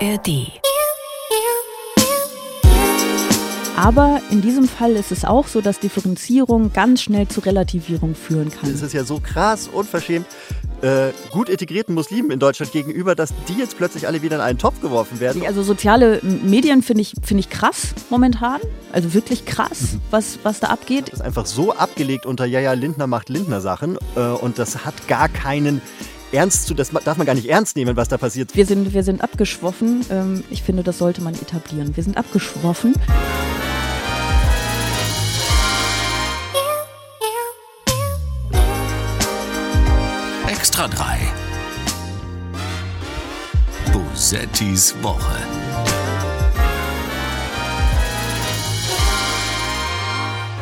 ARD. Aber in diesem Fall ist es auch so, dass Differenzierung ganz schnell zu Relativierung führen kann. Es ist ja so krass unverschämt äh, gut integrierten Muslimen in Deutschland gegenüber, dass die jetzt plötzlich alle wieder in einen Topf geworfen werden. Also soziale Medien finde ich, find ich krass momentan. Also wirklich krass, mhm. was, was da abgeht. Das ist einfach so abgelegt unter Ja, ja, Lindner macht Lindner Sachen. Äh, und das hat gar keinen ernst zu, das darf man gar nicht ernst nehmen, was da passiert. Wir sind, wir sind abgeschwoffen. Ähm, ich finde, das sollte man etablieren. Wir sind abgeschwoffen. Extra 3. Bosettis Woche.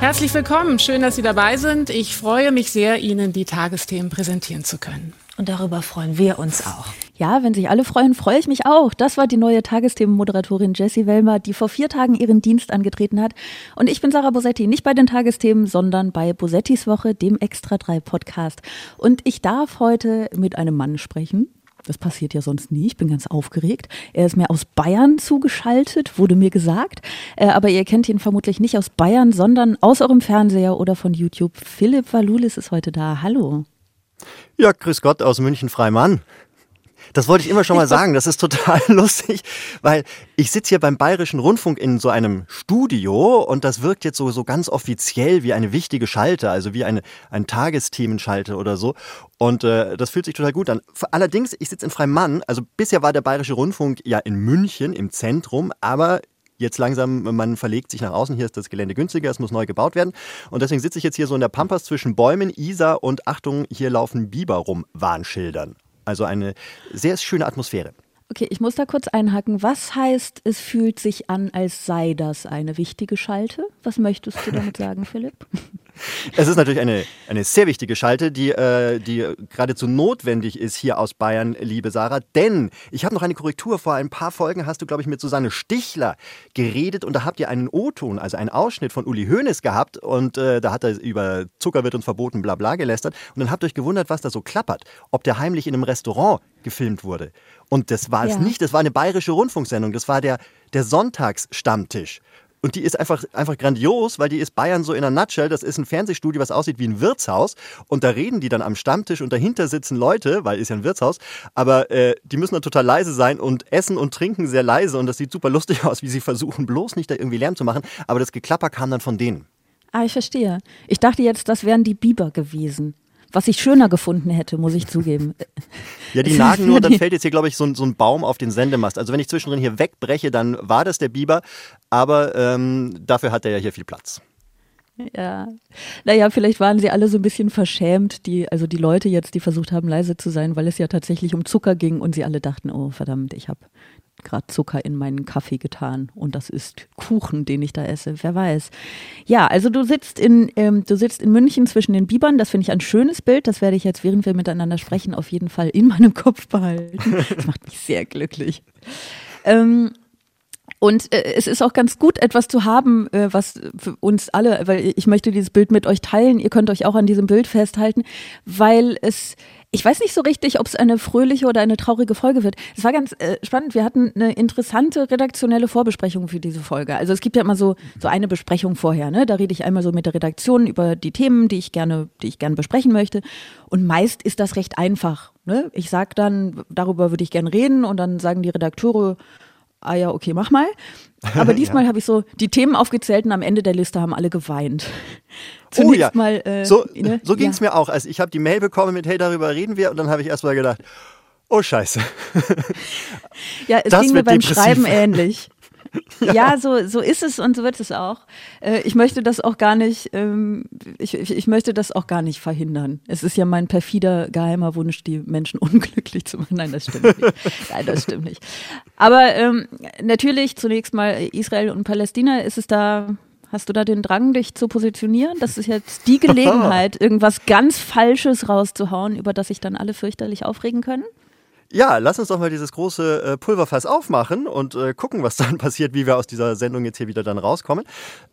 Herzlich willkommen, schön, dass Sie dabei sind. Ich freue mich sehr, Ihnen die Tagesthemen präsentieren zu können. Und darüber freuen wir uns auch. Ja, wenn sich alle freuen, freue ich mich auch. Das war die neue Tagesthemenmoderatorin Jessie Wellmer, die vor vier Tagen ihren Dienst angetreten hat. Und ich bin Sarah Bosetti, nicht bei den Tagesthemen, sondern bei Bosettis Woche, dem Extra 3 Podcast. Und ich darf heute mit einem Mann sprechen. Das passiert ja sonst nie. Ich bin ganz aufgeregt. Er ist mir aus Bayern zugeschaltet, wurde mir gesagt. Äh, aber ihr kennt ihn vermutlich nicht aus Bayern, sondern aus eurem Fernseher oder von YouTube. Philipp Valulis ist heute da. Hallo. Ja, grüß Gott aus München Freimann. Das wollte ich immer schon mal sagen. Das ist total lustig, weil ich sitze hier beim Bayerischen Rundfunk in so einem Studio und das wirkt jetzt so, so ganz offiziell wie eine wichtige Schalte, also wie eine, ein Tagesthemenschalte oder so. Und äh, das fühlt sich total gut an. Allerdings, ich sitze in Freimann. Also bisher war der Bayerische Rundfunk ja in München im Zentrum, aber jetzt langsam, man verlegt sich nach außen, hier ist das Gelände günstiger, es muss neu gebaut werden. Und deswegen sitze ich jetzt hier so in der Pampas zwischen Bäumen, Isar und Achtung, hier laufen Biber rum, Warnschildern. Also eine sehr schöne Atmosphäre. Okay, ich muss da kurz einhaken. Was heißt, es fühlt sich an, als sei das eine wichtige Schalte? Was möchtest du damit sagen, Philipp? Es ist natürlich eine, eine sehr wichtige Schalte, die, äh, die geradezu notwendig ist hier aus Bayern, liebe Sarah. Denn ich habe noch eine Korrektur. Vor ein paar Folgen hast du, glaube ich, mit Susanne Stichler geredet und da habt ihr einen O-Ton, also einen Ausschnitt von Uli Hoeneß gehabt und äh, da hat er über Zucker wird uns verboten, bla bla gelästert. Und dann habt ihr euch gewundert, was da so klappert. Ob der heimlich in einem Restaurant gefilmt wurde. Und das war es ja. nicht, das war eine bayerische Rundfunksendung, das war der, der Sonntagsstammtisch. Und die ist einfach, einfach grandios, weil die ist Bayern so in einer Nutshell. Das ist ein Fernsehstudio, was aussieht wie ein Wirtshaus. Und da reden die dann am Stammtisch und dahinter sitzen Leute, weil ist ja ein Wirtshaus. Aber äh, die müssen dann total leise sein und essen und trinken sehr leise. Und das sieht super lustig aus, wie sie versuchen, bloß nicht da irgendwie Lärm zu machen. Aber das Geklapper kam dann von denen. Ah, ich verstehe. Ich dachte jetzt, das wären die Biber gewesen was ich schöner gefunden hätte, muss ich zugeben. Ja, die nagen nur, dann fällt jetzt hier, glaube ich, so, so, ein Baum auf den Sendemast. Also wenn ich zwischendrin hier wegbreche, dann war das der Biber, aber ähm, dafür hat er ja hier viel Platz. Ja, naja, vielleicht waren sie alle so ein bisschen verschämt, die, also die Leute jetzt, die versucht haben, leise zu sein, weil es ja tatsächlich um Zucker ging und sie alle dachten, oh verdammt, ich habe gerade Zucker in meinen Kaffee getan und das ist Kuchen, den ich da esse. Wer weiß. Ja, also du sitzt in ähm, du sitzt in München zwischen den Bibern. Das finde ich ein schönes Bild. Das werde ich jetzt, während wir miteinander sprechen, auf jeden Fall in meinem Kopf behalten. Das macht mich sehr glücklich. Ähm, und äh, es ist auch ganz gut, etwas zu haben, äh, was für uns alle, weil ich möchte dieses Bild mit euch teilen. Ihr könnt euch auch an diesem Bild festhalten, weil es ich weiß nicht so richtig, ob es eine fröhliche oder eine traurige Folge wird. Es war ganz äh, spannend. Wir hatten eine interessante redaktionelle Vorbesprechung für diese Folge. Also es gibt ja immer so, so eine Besprechung vorher. Ne? Da rede ich einmal so mit der Redaktion über die Themen, die ich gerne, die ich gerne besprechen möchte. Und meist ist das recht einfach. Ne? Ich sage dann, darüber würde ich gerne reden und dann sagen die Redakteure, ah ja, okay, mach mal. Aber diesmal ja. habe ich so die Themen aufgezählt und am Ende der Liste haben alle geweint. Zunächst oh ja, mal, äh, so, ne? so ging es ja. mir auch. Also ich habe die Mail bekommen mit, hey, darüber reden wir und dann habe ich erstmal gedacht, oh scheiße. ja, es das ging mir beim depressiv. Schreiben ähnlich. Ja. so, so ist es und so wird es auch. Äh, ich möchte das auch gar nicht, ähm, ich, ich, ich, möchte das auch gar nicht verhindern. Es ist ja mein perfider geheimer Wunsch, die Menschen unglücklich zu machen. Nein, das stimmt nicht. Nein, das stimmt nicht. Aber ähm, natürlich zunächst mal Israel und Palästina ist es da Hast du da den Drang, dich zu positionieren? Das ist jetzt die Gelegenheit, irgendwas ganz Falsches rauszuhauen, über das sich dann alle fürchterlich aufregen können? Ja, lass uns doch mal dieses große äh, Pulverfass aufmachen und äh, gucken, was dann passiert, wie wir aus dieser Sendung jetzt hier wieder dann rauskommen.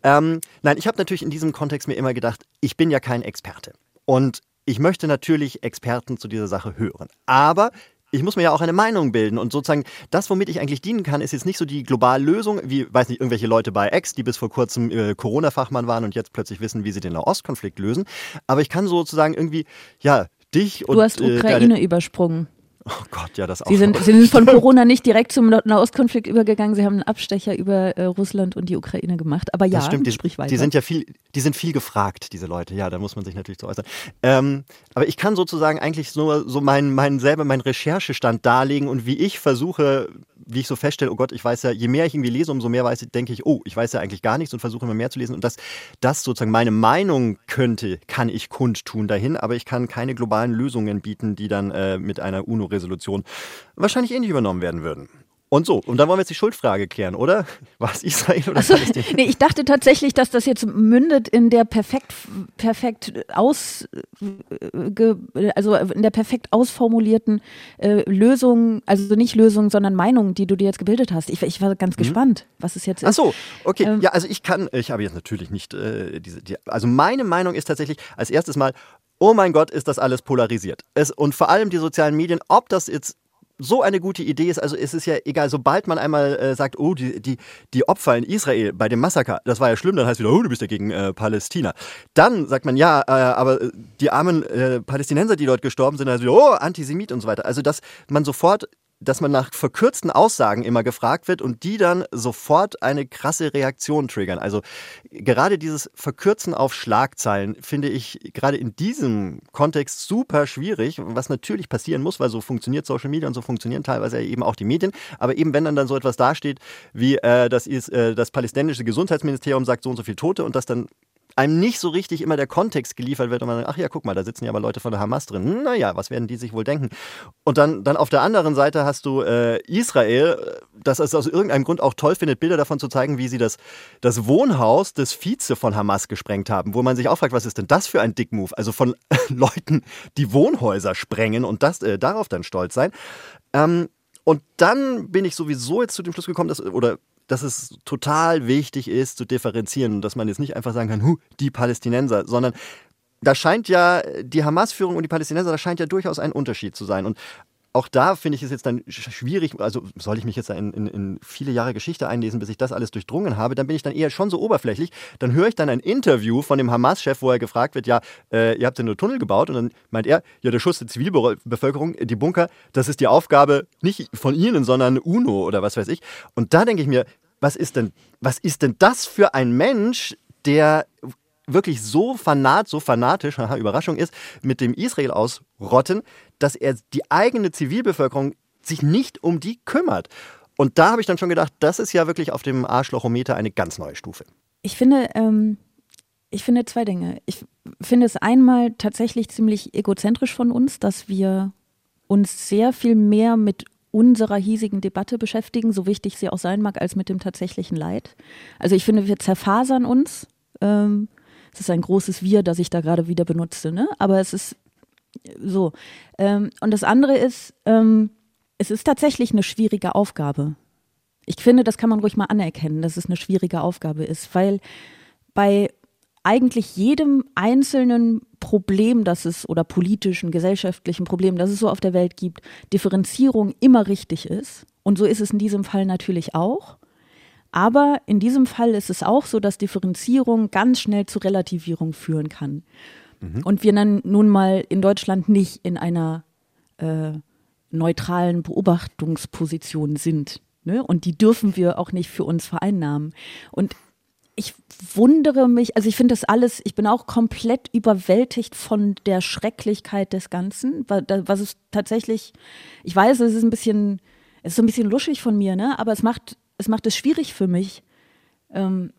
Ähm, nein, ich habe natürlich in diesem Kontext mir immer gedacht, ich bin ja kein Experte. Und ich möchte natürlich Experten zu dieser Sache hören. Aber ich muss mir ja auch eine Meinung bilden und sozusagen das, womit ich eigentlich dienen kann, ist jetzt nicht so die globale Lösung, wie, weiß nicht, irgendwelche Leute bei Ex, die bis vor kurzem äh, Corona-Fachmann waren und jetzt plötzlich wissen, wie sie den Nahostkonflikt lösen. Aber ich kann sozusagen irgendwie, ja, dich und. Du hast äh, Ukraine deine, übersprungen. Oh Gott, ja, das auch. Sie sind, Sie sind von Corona nicht direkt zum Nahostkonflikt übergegangen. Sie haben einen Abstecher über äh, Russland und die Ukraine gemacht. Aber ja, das stimmt. Die, sprich weiter. die sind ja viel, die sind viel gefragt, diese Leute. Ja, da muss man sich natürlich so äußern. Ähm, aber ich kann sozusagen eigentlich nur so meinen, meinen selber meinen Recherchestand darlegen und wie ich versuche, wie ich so feststelle, oh Gott, ich weiß ja, je mehr ich irgendwie lese, umso mehr weiß ich, denke ich, oh, ich weiß ja eigentlich gar nichts und versuche immer mehr zu lesen. Und das, das sozusagen meine Meinung könnte, kann ich kundtun dahin, aber ich kann keine globalen Lösungen bieten, die dann äh, mit einer UNO-Resolution wahrscheinlich ähnlich übernommen werden würden. Und so, und dann wollen wir jetzt die Schuldfrage klären, oder? War es Israel oder also, nee, ich dachte tatsächlich, dass das jetzt mündet in der perfekt, perfekt aus, also in der perfekt ausformulierten äh, Lösung, also nicht Lösung, sondern Meinung, die du dir jetzt gebildet hast. Ich, ich war ganz mhm. gespannt, was es jetzt ist. Ach so, okay. Ähm, ja, also ich kann, ich habe jetzt natürlich nicht äh, diese, die, also meine Meinung ist tatsächlich als erstes mal, oh mein Gott, ist das alles polarisiert. Es, und vor allem die sozialen Medien, ob das jetzt so eine gute Idee ist, also es ist ja egal, sobald man einmal äh, sagt, oh, die, die, die Opfer in Israel bei dem Massaker, das war ja schlimm, dann heißt wieder, oh, du bist ja gegen äh, Palästina. Dann sagt man, ja, äh, aber die armen äh, Palästinenser, die dort gestorben sind, heißt wieder, oh, Antisemit und so weiter. Also, dass man sofort dass man nach verkürzten Aussagen immer gefragt wird und die dann sofort eine krasse Reaktion triggern. Also gerade dieses Verkürzen auf Schlagzeilen finde ich gerade in diesem Kontext super schwierig, was natürlich passieren muss, weil so funktioniert Social Media und so funktionieren teilweise eben auch die Medien. Aber eben wenn dann, dann so etwas dasteht, wie äh, das, ist, äh, das palästinensische Gesundheitsministerium sagt so und so viele Tote und das dann einem nicht so richtig immer der Kontext geliefert wird und man sagt, ach ja, guck mal, da sitzen ja aber Leute von der Hamas drin. Naja, was werden die sich wohl denken? Und dann, dann auf der anderen Seite hast du äh, Israel, das es aus irgendeinem Grund auch toll findet, Bilder davon zu zeigen, wie sie das, das Wohnhaus des Vize von Hamas gesprengt haben, wo man sich auch fragt, was ist denn das für ein Dickmove? Also von Leuten, die Wohnhäuser sprengen und das, äh, darauf dann stolz sein. Ähm, und dann bin ich sowieso jetzt zu dem Schluss gekommen, dass, oder dass es total wichtig ist zu differenzieren und dass man jetzt nicht einfach sagen kann, hu, die Palästinenser, sondern da scheint ja die Hamas-Führung und die Palästinenser, da scheint ja durchaus ein Unterschied zu sein. Und auch da finde ich es jetzt dann schwierig, also soll ich mich jetzt in, in, in, viele Jahre Geschichte einlesen, bis ich das alles durchdrungen habe, dann bin ich dann eher schon so oberflächlich. Dann höre ich dann ein Interview von dem Hamas-Chef, wo er gefragt wird, ja, äh, ihr habt ja nur Tunnel gebaut und dann meint er, ja, der Schuss der Zivilbevölkerung, die Bunker, das ist die Aufgabe nicht von Ihnen, sondern UNO oder was weiß ich. Und da denke ich mir, was ist denn, was ist denn das für ein Mensch, der wirklich so fanat, so fanatisch, haha, Überraschung ist, mit dem Israel ausrotten, dass er die eigene Zivilbevölkerung sich nicht um die kümmert. Und da habe ich dann schon gedacht, das ist ja wirklich auf dem Arschlochometer eine ganz neue Stufe. Ich finde, ähm, ich finde zwei Dinge. Ich finde es einmal tatsächlich ziemlich egozentrisch von uns, dass wir uns sehr viel mehr mit unserer hiesigen Debatte beschäftigen, so wichtig sie auch sein mag, als mit dem tatsächlichen Leid. Also ich finde, wir zerfasern uns. Ähm, es ist ein großes Wir, das ich da gerade wieder benutze, ne? Aber es ist so. Ähm, und das andere ist, ähm, es ist tatsächlich eine schwierige Aufgabe. Ich finde, das kann man ruhig mal anerkennen, dass es eine schwierige Aufgabe ist, weil bei eigentlich jedem einzelnen Problem, das es oder politischen, gesellschaftlichen Problem, das es so auf der Welt gibt, Differenzierung immer richtig ist. Und so ist es in diesem Fall natürlich auch. Aber in diesem Fall ist es auch so, dass Differenzierung ganz schnell zu Relativierung führen kann. Mhm. Und wir dann nun mal in Deutschland nicht in einer äh, neutralen Beobachtungsposition sind. Ne? Und die dürfen wir auch nicht für uns vereinnahmen. Und ich wundere mich, also ich finde das alles, ich bin auch komplett überwältigt von der Schrecklichkeit des Ganzen, was es tatsächlich, ich weiß, es ist ein bisschen, es ist so ein bisschen luschig von mir, ne? aber es macht es macht es schwierig für mich, ähm,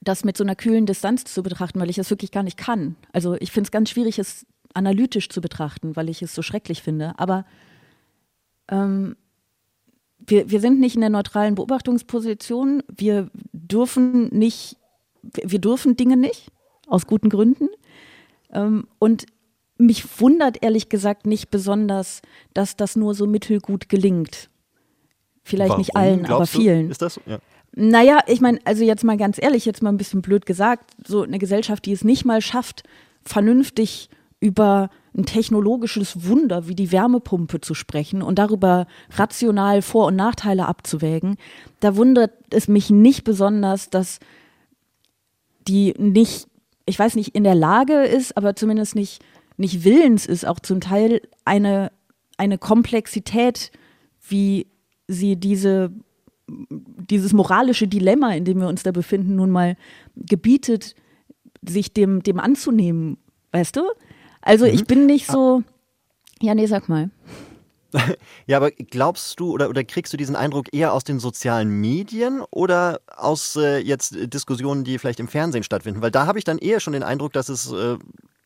das mit so einer kühlen Distanz zu betrachten, weil ich es wirklich gar nicht kann. Also ich finde es ganz schwierig, es analytisch zu betrachten, weil ich es so schrecklich finde. Aber ähm, wir, wir sind nicht in der neutralen Beobachtungsposition. Wir dürfen nicht, wir dürfen Dinge nicht, aus guten Gründen. Ähm, und mich wundert ehrlich gesagt nicht besonders, dass das nur so mittelgut gelingt. Vielleicht Warum, nicht allen, aber vielen. Du, ist das so? Ja. Naja, ich meine, also jetzt mal ganz ehrlich, jetzt mal ein bisschen blöd gesagt, so eine Gesellschaft, die es nicht mal schafft, vernünftig über ein technologisches Wunder wie die Wärmepumpe zu sprechen und darüber rational Vor- und Nachteile abzuwägen, da wundert es mich nicht besonders, dass die nicht, ich weiß nicht, in der Lage ist, aber zumindest nicht, nicht willens ist, auch zum Teil eine, eine Komplexität, wie sie diese, dieses moralische Dilemma, in dem wir uns da befinden, nun mal gebietet, sich dem, dem anzunehmen, weißt du? Also ich mhm. bin nicht so. Ja, nee, sag mal. Ja, aber glaubst du oder, oder kriegst du diesen Eindruck eher aus den sozialen Medien oder aus äh, jetzt Diskussionen, die vielleicht im Fernsehen stattfinden? Weil da habe ich dann eher schon den Eindruck, dass es äh,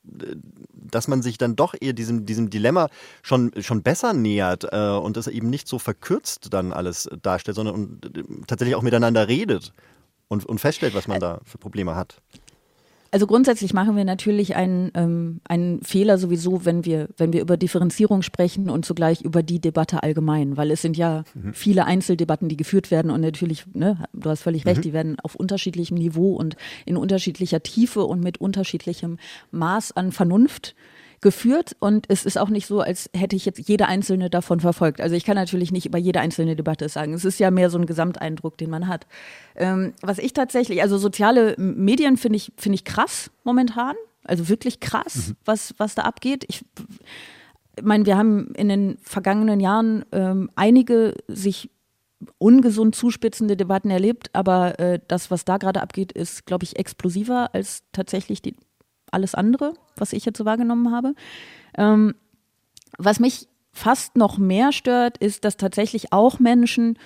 dass man sich dann doch eher diesem, diesem Dilemma schon, schon besser nähert äh, und es eben nicht so verkürzt dann alles darstellt, sondern und, äh, tatsächlich auch miteinander redet und, und feststellt, was man da für Probleme hat. Also grundsätzlich machen wir natürlich einen, ähm, einen Fehler sowieso, wenn wir, wenn wir über Differenzierung sprechen und zugleich über die Debatte allgemein, weil es sind ja mhm. viele Einzeldebatten, die geführt werden und natürlich, ne, du hast völlig recht, mhm. die werden auf unterschiedlichem Niveau und in unterschiedlicher Tiefe und mit unterschiedlichem Maß an Vernunft geführt und es ist auch nicht so, als hätte ich jetzt jede einzelne davon verfolgt. Also ich kann natürlich nicht über jede einzelne Debatte sagen. Es ist ja mehr so ein Gesamteindruck, den man hat. Ähm, was ich tatsächlich, also soziale Medien finde ich, finde ich krass momentan. Also wirklich krass, mhm. was, was da abgeht. Ich, ich meine, wir haben in den vergangenen Jahren ähm, einige sich ungesund zuspitzende Debatten erlebt, aber äh, das, was da gerade abgeht, ist, glaube ich, explosiver als tatsächlich die alles andere, was ich jetzt so wahrgenommen habe. Ähm, was mich fast noch mehr stört, ist, dass tatsächlich auch Menschen,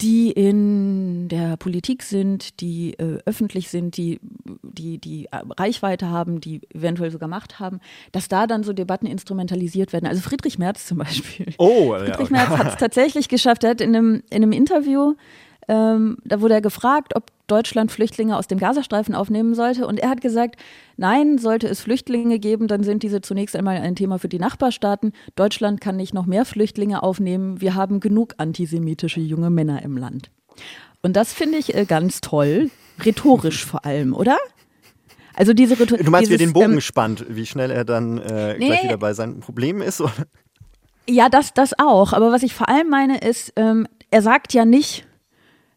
die in der Politik sind, die äh, öffentlich sind, die, die, die Reichweite haben, die eventuell sogar Macht haben, dass da dann so Debatten instrumentalisiert werden. Also Friedrich Merz zum Beispiel. Oh, Friedrich ja. Merz hat es tatsächlich geschafft. Er hat in einem, in einem Interview ähm, da wurde er gefragt, ob Deutschland Flüchtlinge aus dem Gazastreifen aufnehmen sollte. Und er hat gesagt, nein, sollte es Flüchtlinge geben, dann sind diese zunächst einmal ein Thema für die Nachbarstaaten. Deutschland kann nicht noch mehr Flüchtlinge aufnehmen. Wir haben genug antisemitische junge Männer im Land. Und das finde ich äh, ganz toll, rhetorisch vor allem, oder? Also diese Rhetorik. Du meinst, wie er den Bogen ähm, spannt, wie schnell er dann äh, nee, gleich wieder bei seinen Problemen ist? Oder? Ja, das, das auch. Aber was ich vor allem meine, ist, ähm, er sagt ja nicht,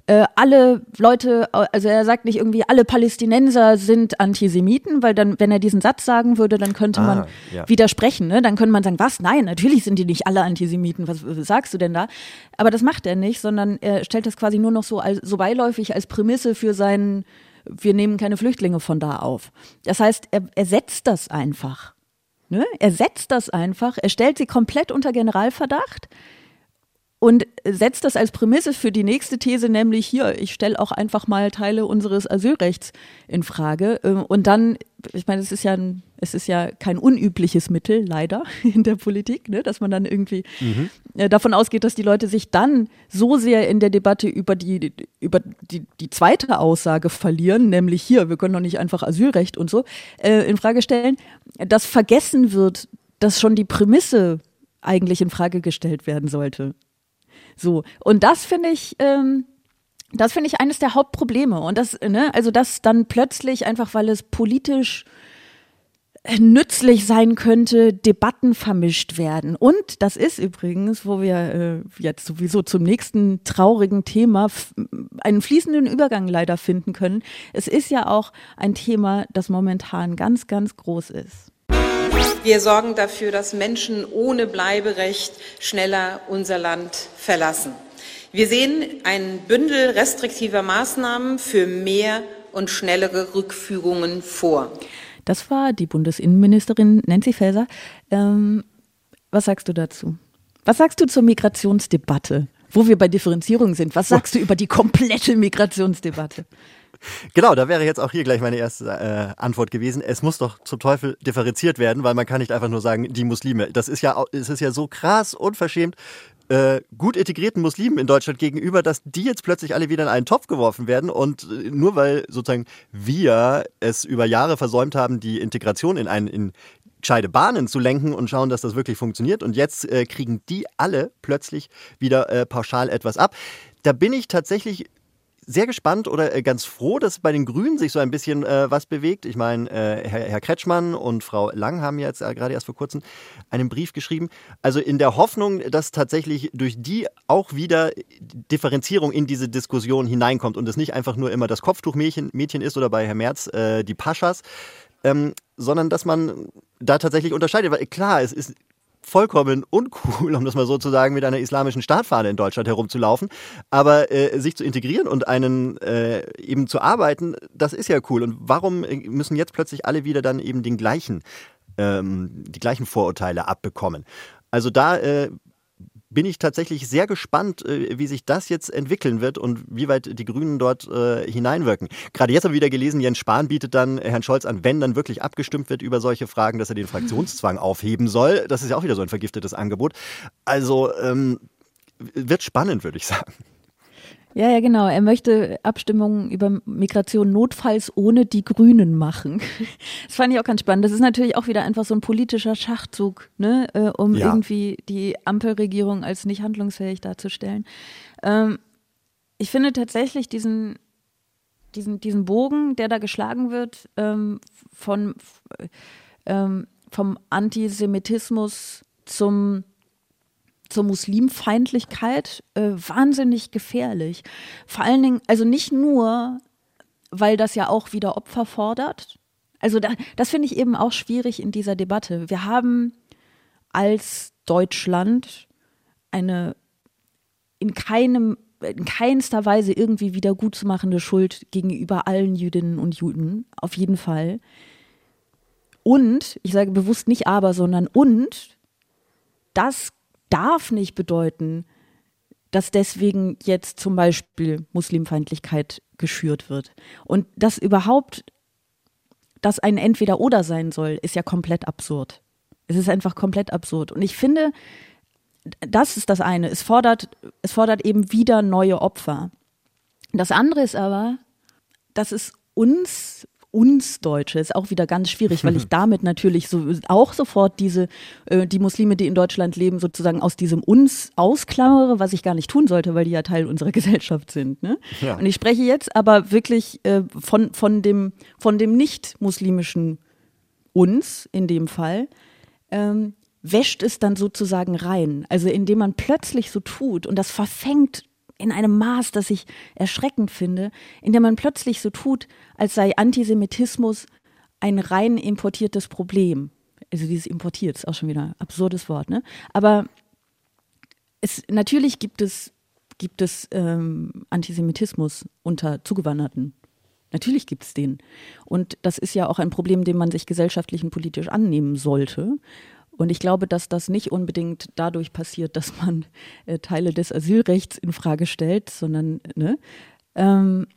äh, alle Leute, also er sagt nicht irgendwie, alle Palästinenser sind Antisemiten, weil dann, wenn er diesen Satz sagen würde, dann könnte ah, man ja. widersprechen. Ne? Dann könnte man sagen, was? Nein, natürlich sind die nicht alle Antisemiten. Was, was sagst du denn da? Aber das macht er nicht, sondern er stellt das quasi nur noch so, als, so beiläufig als Prämisse für seinen, wir nehmen keine Flüchtlinge von da auf. Das heißt, er, er setzt das einfach. Ne? Er setzt das einfach, er stellt sie komplett unter Generalverdacht und setzt das als Prämisse für die nächste These, nämlich hier, ich stelle auch einfach mal Teile unseres Asylrechts in Frage. Ähm, und dann, ich meine, es ist ja ein, es ist ja kein unübliches Mittel, leider, in der Politik, ne, dass man dann irgendwie mhm. Äh, davon ausgeht, dass die Leute sich dann so sehr in der Debatte über die, über die, die zweite Aussage verlieren, nämlich hier, wir können doch nicht einfach Asylrecht und so, äh, in Frage stellen, dass vergessen wird, dass schon die Prämisse eigentlich in Frage gestellt werden sollte. So. Und das finde ich, ähm, das finde ich eines der Hauptprobleme. Und das, ne, also das dann plötzlich einfach, weil es politisch nützlich sein könnte, Debatten vermischt werden. Und das ist übrigens, wo wir äh, jetzt sowieso zum nächsten traurigen Thema einen fließenden Übergang leider finden können. Es ist ja auch ein Thema, das momentan ganz, ganz groß ist. Wir sorgen dafür, dass Menschen ohne Bleiberecht schneller unser Land verlassen. Wir sehen ein Bündel restriktiver Maßnahmen für mehr und schnellere Rückführungen vor. Das war die Bundesinnenministerin Nancy Faeser. Ähm, was sagst du dazu? Was sagst du zur Migrationsdebatte? Wo wir bei Differenzierung sind. Was sagst du über die komplette Migrationsdebatte? Genau, da wäre jetzt auch hier gleich meine erste äh, Antwort gewesen. Es muss doch zum Teufel differenziert werden, weil man kann nicht einfach nur sagen, die Muslime. Das ist ja, es ist ja so krass unverschämt, äh, gut integrierten Muslimen in Deutschland gegenüber, dass die jetzt plötzlich alle wieder in einen Topf geworfen werden und äh, nur weil sozusagen wir es über Jahre versäumt haben, die Integration in einen in gescheite Bahnen zu lenken und schauen, dass das wirklich funktioniert und jetzt äh, kriegen die alle plötzlich wieder äh, pauschal etwas ab. Da bin ich tatsächlich sehr gespannt oder äh, ganz froh, dass bei den Grünen sich so ein bisschen äh, was bewegt. Ich meine, äh, Herr, Herr, Kretschmann und Frau Lang haben jetzt äh, gerade erst vor kurzem einen Brief geschrieben. Also in der Hoffnung, dass tatsächlich durch die auch wieder Differenzierung in diese Diskussion hineinkommt und es nicht einfach nur immer das Kopftuchmädchen Mädchen ist oder bei Herrn Merz äh, die Paschas, ähm, sondern dass man da tatsächlich unterscheidet. Weil klar, es ist vollkommen uncool, um das mal so zu sagen, mit einer islamischen Staatfahne in Deutschland herumzulaufen. Aber äh, sich zu integrieren und einen äh, eben zu arbeiten, das ist ja cool. Und warum müssen jetzt plötzlich alle wieder dann eben den gleichen, ähm, die gleichen Vorurteile abbekommen? Also da äh, bin ich tatsächlich sehr gespannt, äh, wie sich das jetzt entwickeln wird und wie weit die Grünen dort äh, hineinwirken. Gerade jetzt habe ich wieder gelesen, Jens Spahn bietet dann Herrn Scholz an, wenn dann wirklich abgestimmt wird über solche Fragen, dass er den Fraktionszwang aufheben soll. Das ist ja auch wieder so ein vergiftetes Angebot. Also ähm, wird spannend, würde ich sagen. Ja, ja, genau. Er möchte Abstimmungen über Migration notfalls ohne die Grünen machen. Das fand ich auch ganz spannend. Das ist natürlich auch wieder einfach so ein politischer Schachzug, ne, äh, um ja. irgendwie die Ampelregierung als nicht handlungsfähig darzustellen. Ähm, ich finde tatsächlich diesen, diesen, diesen Bogen, der da geschlagen wird, ähm, von, ähm, vom Antisemitismus zum zur Muslimfeindlichkeit äh, wahnsinnig gefährlich. Vor allen Dingen, also nicht nur, weil das ja auch wieder Opfer fordert. Also da, das finde ich eben auch schwierig in dieser Debatte. Wir haben als Deutschland eine in keinem in keinster Weise irgendwie wieder gutzumachende Schuld gegenüber allen Jüdinnen und Juden, auf jeden Fall. Und, ich sage bewusst nicht aber, sondern und, das darf nicht bedeuten, dass deswegen jetzt zum Beispiel Muslimfeindlichkeit geschürt wird. Und dass überhaupt das ein Entweder-Oder sein soll, ist ja komplett absurd. Es ist einfach komplett absurd. Und ich finde, das ist das eine. Es fordert, es fordert eben wieder neue Opfer. Das andere ist aber, dass es uns uns Deutsche ist auch wieder ganz schwierig, weil ich damit natürlich so auch sofort diese äh, die Muslime, die in Deutschland leben, sozusagen aus diesem uns ausklammere, was ich gar nicht tun sollte, weil die ja Teil unserer Gesellschaft sind. Ne? Ja. Und ich spreche jetzt aber wirklich äh, von von dem von dem nicht muslimischen uns in dem Fall. Ähm, wäscht es dann sozusagen rein. Also indem man plötzlich so tut und das verfängt in einem Maß, das ich erschreckend finde, in dem man plötzlich so tut, als sei Antisemitismus ein rein importiertes Problem. Also dieses importiert ist auch schon wieder ein absurdes Wort, ne? Aber es, natürlich gibt es, gibt es ähm, Antisemitismus unter Zugewanderten. Natürlich gibt es den. Und das ist ja auch ein Problem, dem man sich gesellschaftlich und politisch annehmen sollte. Und ich glaube, dass das nicht unbedingt dadurch passiert, dass man äh, Teile des Asylrechts in Frage stellt, sondern ne, ähm,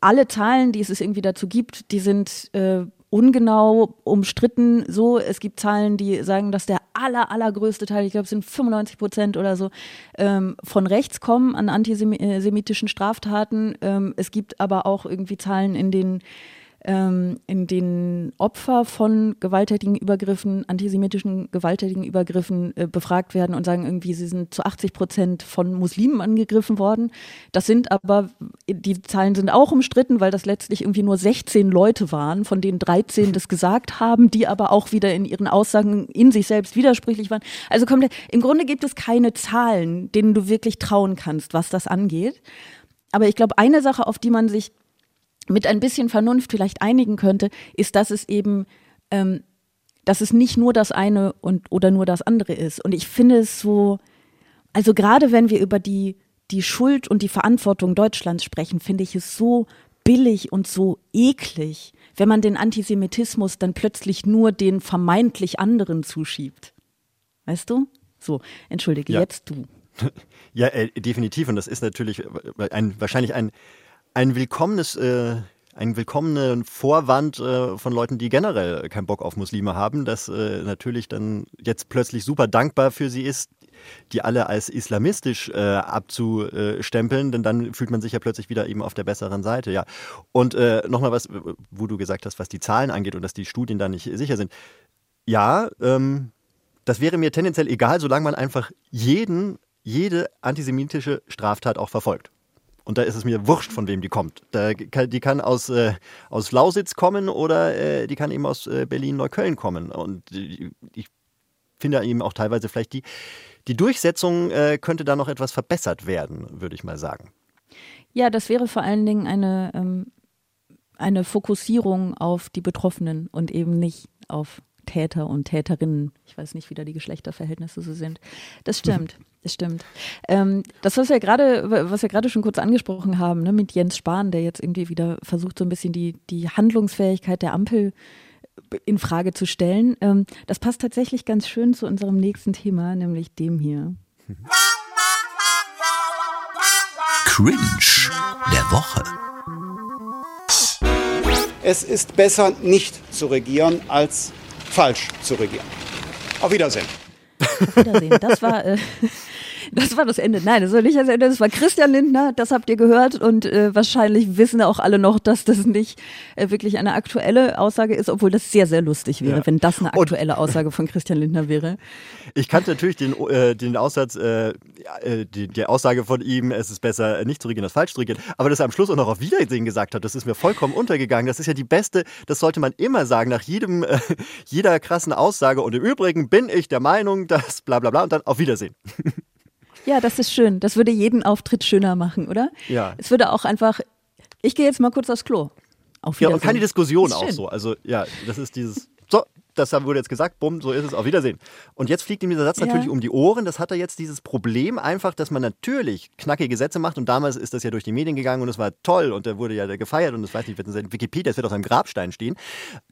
alle Zahlen, die es irgendwie dazu gibt, die sind äh, ungenau umstritten. So, es gibt Zahlen, die sagen, dass der aller, allergrößte Teil, ich glaube, es sind 95 Prozent oder so, ähm, von rechts kommen an antisemitischen Straftaten. Ähm, es gibt aber auch irgendwie Zahlen, in denen ähm, in denen Opfer von gewalttätigen Übergriffen, antisemitischen gewalttätigen Übergriffen äh, befragt werden und sagen irgendwie, sie sind zu 80 Prozent von Muslimen angegriffen worden. Das sind aber, die Zahlen sind auch umstritten, weil das letztlich irgendwie nur 16 Leute waren, von denen 13 das gesagt haben, die aber auch wieder in ihren Aussagen in sich selbst widersprüchlich waren. Also kommt, im Grunde gibt es keine Zahlen, denen du wirklich trauen kannst, was das angeht. Aber ich glaube, eine Sache, auf die man sich mit ein bisschen Vernunft vielleicht einigen könnte, ist, dass es eben, ähm, dass es nicht nur das eine und oder nur das andere ist. Und ich finde es so, also gerade wenn wir über die, die Schuld und die Verantwortung Deutschlands sprechen, finde ich es so billig und so eklig, wenn man den Antisemitismus dann plötzlich nur den vermeintlich anderen zuschiebt. Weißt du? So, entschuldige, ja. jetzt du. Ja, äh, definitiv. Und das ist natürlich ein, wahrscheinlich ein ein willkommenes, äh, ein willkommenen Vorwand äh, von Leuten, die generell keinen Bock auf Muslime haben, das äh, natürlich dann jetzt plötzlich super dankbar für sie ist, die alle als islamistisch äh, abzustempeln, denn dann fühlt man sich ja plötzlich wieder eben auf der besseren Seite, ja. Und äh, nochmal was, wo du gesagt hast, was die Zahlen angeht und dass die Studien da nicht sicher sind. Ja, ähm, das wäre mir tendenziell egal, solange man einfach jeden, jede antisemitische Straftat auch verfolgt Und da ist es mir wurscht, von wem die kommt. Da, die kann aus, äh, aus Lausitz kommen oder äh, die kann eben aus äh, Berlin-Neukölln kommen. Und ich finde eben auch teilweise vielleicht die, die Durchsetzung äh, könnte da noch etwas verbessert werden, würde ich mal sagen. Ja, das wäre vor allen Dingen eine, ähm, eine Fokussierung auf die Betroffenen und eben nicht auf Täter und Täterinnen. Ich weiß nicht, wie da die Geschlechterverhältnisse so sind. Das stimmt. Das stimmt. Ähm, das, was wir gerade, was wir gerade schon kurz angesprochen haben, ne, mit Jens Spahn, der jetzt irgendwie wieder versucht, so ein bisschen die, die Handlungsfähigkeit der Ampel in Frage zu stellen, ähm, das passt tatsächlich ganz schön zu unserem nächsten Thema, nämlich dem hier. Cringe der Woche. Es ist besser, nicht zu regieren, als falsch zu regieren. Auf Wiedersehen. Auf Wiedersehen. Das war äh, das war das Ende. Nein, das war nicht das Ende. Das war Christian Lindner. Das habt ihr gehört. Und äh, wahrscheinlich wissen auch alle noch, dass das nicht äh, wirklich eine aktuelle Aussage ist, obwohl das sehr, sehr lustig wäre, ja. wenn das eine aktuelle und Aussage von Christian Lindner wäre. Ich kannte natürlich den, äh, den Aussatz, äh, äh, die, die, Aussage von ihm, es ist besser nicht zu regieren als falsch zu regieren. Aber dass er am Schluss auch noch auf Wiedersehen gesagt hat, das ist mir vollkommen untergegangen. Das ist ja die beste, das sollte man immer sagen, nach jedem, äh, jeder krassen Aussage. Und im Übrigen bin ich der Meinung, dass bla bla bla und dann auf Wiedersehen. Ja, das ist schön. Das würde jeden Auftritt schöner machen, oder? Ja. Es würde auch einfach, ich gehe jetzt mal kurz aufs Klo. Auf ja, und keine Diskussion auch so. Also ja, das ist dieses, so, das wurde jetzt gesagt, bumm, so ist es, auf Wiedersehen. Und jetzt fliegt ihm dieser Satz natürlich ja. um die Ohren. Das hat er jetzt dieses Problem einfach, dass man natürlich knackige Sätze macht. Und damals ist das ja durch die Medien gegangen und es war toll und er wurde ja gefeiert und das weiß nicht, wird in Wikipedia, es wird auf seinem Grabstein stehen.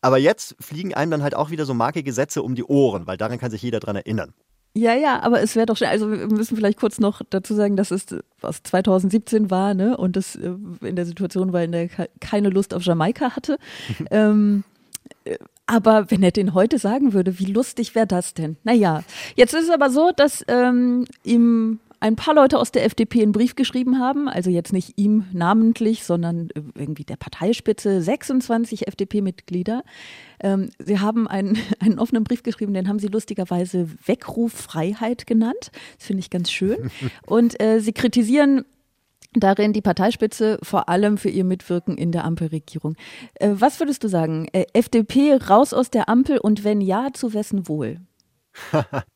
Aber jetzt fliegen einem dann halt auch wieder so markige Sätze um die Ohren, weil daran kann sich jeder dran erinnern. Ja, ja, aber es wäre doch schon, also wir müssen vielleicht kurz noch dazu sagen, dass es was 2017 war, ne, und das äh, in der Situation war, in der er keine Lust auf Jamaika hatte. ähm, äh, aber wenn er den heute sagen würde, wie lustig wäre das denn? Naja, jetzt ist es aber so, dass ähm, ihm ein paar Leute aus der FDP einen Brief geschrieben haben, also jetzt nicht ihm namentlich, sondern äh, irgendwie der Parteispitze, 26 FDP-Mitglieder. Ähm, sie haben einen, einen offenen Brief geschrieben, den haben sie lustigerweise Weckruf Freiheit genannt. Das finde ich ganz schön. Und äh, sie kritisieren darin die Parteispitze vor allem für ihr Mitwirken in der Ampelregierung. Äh, was würdest du sagen? Äh, FDP raus aus der Ampel und wenn ja, zu wessen Wohl?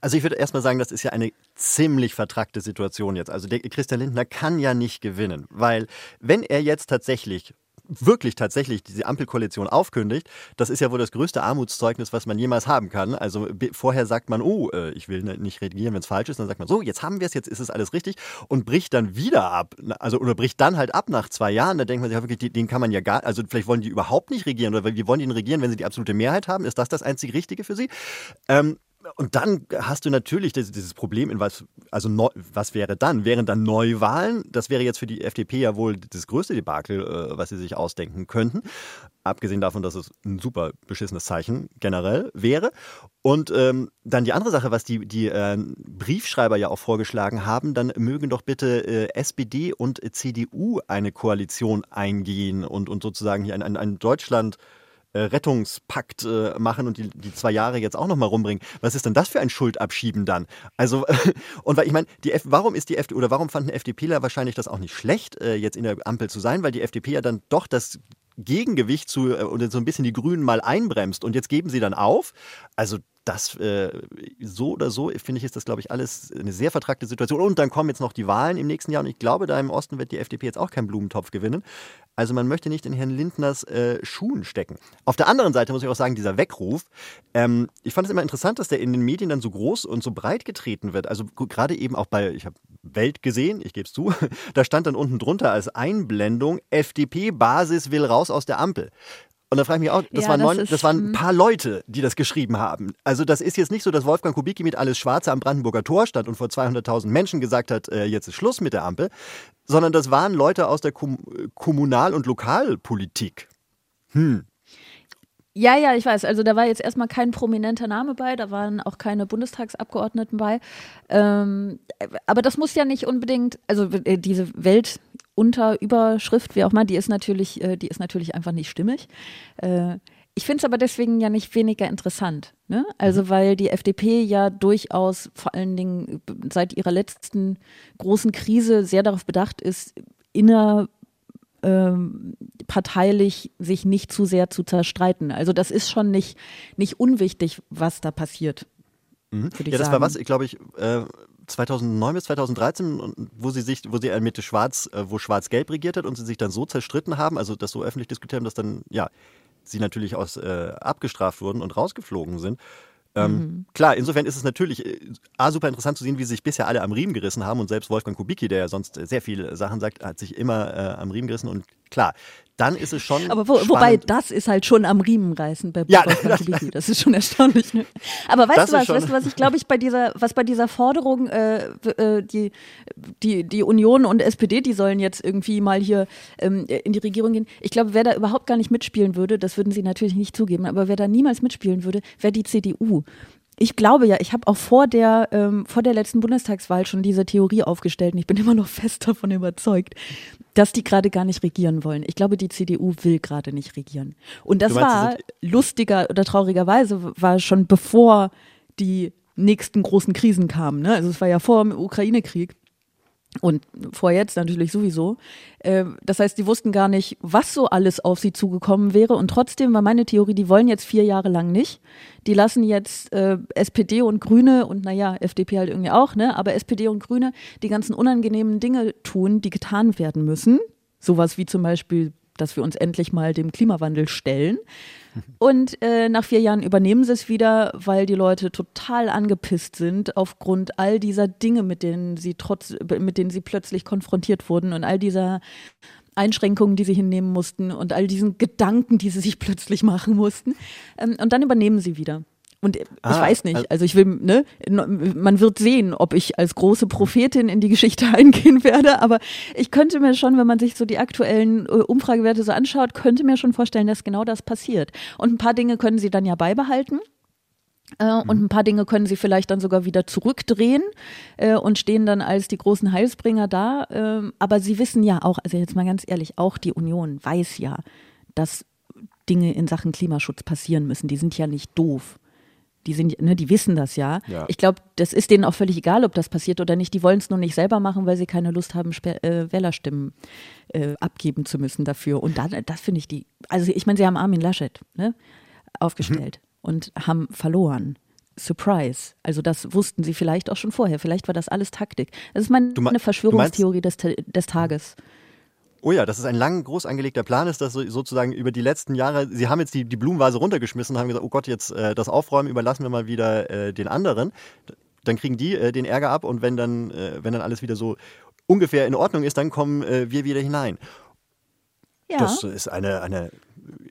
Also ich würde erstmal sagen, das ist ja eine ziemlich vertrackte Situation jetzt. Also der Christian Lindner kann ja nicht gewinnen, weil wenn er jetzt tatsächlich wirklich tatsächlich diese Ampelkoalition aufkündigt, das ist ja wohl das größte Armutszeugnis, was man jemals haben kann. Also vorher sagt man, oh, äh, ich will ne, nicht regieren, wenn es falsch ist. Dann sagt man, so, jetzt haben wir es, jetzt ist es alles richtig und bricht dann wieder ab. Also oder bricht dann halt ab nach zwei Jahren. Da denkt man sich ja wirklich, den kann man ja gar, also vielleicht wollen die überhaupt nicht regieren oder wie wollen die ihn regieren, wenn sie die absolute Mehrheit haben? Ist das das einzig Richtige für sie? Ähm, und dann hast du natürlich dieses Problem, in was, also neu, was wäre dann? Wären dann Neuwahlen? Das wäre jetzt für die FDP ja wohl das größte Debakel, äh, was sie sich ausdenken könnten. Abgesehen davon, dass es ein super beschissenes Zeichen generell wäre. Und ähm, dann die andere Sache, was die, die äh, Briefschreiber ja auch vorgeschlagen haben, dann mögen doch bitte äh, SPD und CDU eine Koalition eingehen und, und sozusagen hier ein, ein, ein Deutschland Rettungspakt äh, machen und die, die zwei Jahre jetzt auch noch mal rumbringen. Was ist denn das für ein Schuldabschieben dann? Also, und weil ich meine, die F warum ist die FDP oder warum fanden FDPler wahrscheinlich das auch nicht schlecht, äh, jetzt in der Ampel zu sein? Weil die FDP ja dann doch das Gegengewicht zu äh, oder so ein bisschen die Grünen mal einbremst und jetzt geben sie dann auf. Also das äh, so oder so, finde ich, ist das, glaube ich, alles eine sehr vertragte Situation. Und dann kommen jetzt noch die Wahlen im nächsten Jahr und ich glaube, da im Osten wird die FDP jetzt auch keinen Blumentopf gewinnen. Also man möchte nicht in Herrn Lindners äh, Schuhen stecken. Auf der anderen Seite muss ich auch sagen, dieser Weckruf, ähm, ich fand es immer interessant, dass der in den Medien dann so groß und so breit getreten wird. Also gerade eben auch bei, ich habe Welt gesehen, ich gebe es zu, da stand dann unten drunter als Einblendung, FDP-Basis will raus aus der Ampel. Und da frage ich mich auch, das, ja, waren, neun, ist, das waren ein paar Leute, die das geschrieben haben. Also das ist jetzt nicht so, dass Wolfgang Kubicki mit alles Schwarze am Brandenburger Tor stand und vor 200.000 Menschen gesagt hat, äh, jetzt ist Schluss mit der Ampel, sondern das waren Leute aus der Kom Kommunal- und Lokalpolitik. Hm. Ja, ja, ich weiß. Also da war jetzt erstmal kein prominenter Name bei, da waren auch keine Bundestagsabgeordneten bei. Ähm, aber das muss ja nicht unbedingt, also äh, diese Welt, Unterüberschrift, wie auch immer, die ist natürlich, äh, die ist natürlich einfach nicht stimmig. Äh, ich finde es aber deswegen ja nicht weniger interessant. Ne? Also mhm. weil die FDP ja durchaus vor allen Dingen seit ihrer letzten großen Krise sehr darauf bedacht ist, inner ähm, parteilich sich nicht zu sehr zu zerstreiten. Also das ist schon nicht, nicht unwichtig, was da passiert. Mhm. Ja, das sagen. war was, glaube ich, äh, 2009 bis 2013, wo sie sich, wo sie mit Schwarz, äh, wo Schwarz-Gelb regiert hat und sie sich dann so zerstritten haben, also das so öffentlich diskutiert haben, dass dann, ja, sie natürlich aus, äh, abgestraft wurden und rausgeflogen sind. Ähm, mhm. Klar, insofern ist es natürlich äh, A, super interessant zu sehen, wie sich bisher alle am Riemen gerissen haben und selbst Wolfgang Kubicki, der ja sonst sehr viele Sachen sagt, hat sich immer äh, am Riemen gerissen und klar, dann ist es schon. Aber wo, wobei das ist halt schon am Riemen reißen bei ja, Wolfgang Kubicki. Das ist schon erstaunlich. Ne? Aber weißt das du was, weißt du was ich glaube ich bei dieser, was bei dieser Forderung, äh, äh, die, die, die Union und SPD, die sollen jetzt irgendwie mal hier ähm, in die Regierung gehen. Ich glaube, wer da überhaupt gar nicht mitspielen würde, das würden sie natürlich nicht zugeben, aber wer da niemals mitspielen würde, wäre die CDU ich glaube ja, ich habe auch vor der, ähm, vor der letzten Bundestagswahl schon diese Theorie aufgestellt und ich bin immer noch fest davon überzeugt, dass die gerade gar nicht regieren wollen. Ich glaube, die CDU will gerade nicht regieren. Und das meinst, war lustiger oder traurigerweise, war schon bevor die nächsten großen Krisen kamen. Ne? Also es war ja vor dem Ukraine-Krieg. Und vor jetzt natürlich sowieso. Äh, das heißt, die wussten gar nicht, was so alles auf sie zugekommen wäre. Und trotzdem war meine Theorie, die wollen jetzt vier Jahre lang nicht. Die lassen jetzt äh, SPD und Grüne und naja, FDP halt irgendwie auch, ne? Aber SPD und Grüne die ganzen unangenehmen Dinge tun, die getan werden müssen. Sowas wie zum Beispiel, dass wir uns endlich mal dem Klimawandel stellen. Und äh, nach vier Jahren übernehmen sie es wieder, weil die Leute total angepisst sind aufgrund all dieser Dinge, mit denen sie trotz, mit denen sie plötzlich konfrontiert wurden und all dieser Einschränkungen, die sie hinnehmen mussten und all diesen Gedanken, die sie sich plötzlich machen mussten. Ähm, und dann übernehmen sie wieder. Und ich ah, weiß nicht, also ich will, ne, man wird sehen, ob ich als große Prophetin in die Geschichte eingehen werde, aber ich könnte mir schon, wenn man sich so die aktuellen äh, Umfragewerte so anschaut, könnte mir schon vorstellen, dass genau das passiert. Und ein paar Dinge können sie dann ja beibehalten. Äh, und ein paar Dinge können sie vielleicht dann sogar wieder zurückdrehen äh, und stehen dann als die großen Heilsbringer da. Äh, aber sie wissen ja auch, also jetzt mal ganz ehrlich, auch die Union weiß ja, dass Dinge in Sachen Klimaschutz passieren müssen. Die sind ja nicht doof die sind, ne, die wissen das ja. ja. Ich glaube, das ist denen auch völlig egal, ob das passiert oder nicht. Die wollen es nur nicht selber machen, weil sie keine Lust haben, Spe äh, Wählerstimmen äh, abgeben zu müssen dafür. Und dann, das finde ich die, also ich meine, sie haben Armin Laschet ne, aufgestellt mhm. und haben verloren. Surprise. Also das wussten sie vielleicht auch schon vorher. Vielleicht war das alles Taktik. Das ist meine, eine Verschwörungstheorie des, des Tages. Oh ja, das ist ein lang, groß angelegter Plan, ist das sozusagen über die letzten Jahre, Sie haben jetzt die, die Blumenvase runtergeschmissen und haben gesagt, oh Gott, jetzt äh, das Aufräumen überlassen wir mal wieder äh, den anderen. Dann kriegen die äh, den Ärger ab und wenn dann, äh, wenn dann alles wieder so ungefähr in Ordnung ist, dann kommen äh, wir wieder hinein. Ja. Das ist eine, eine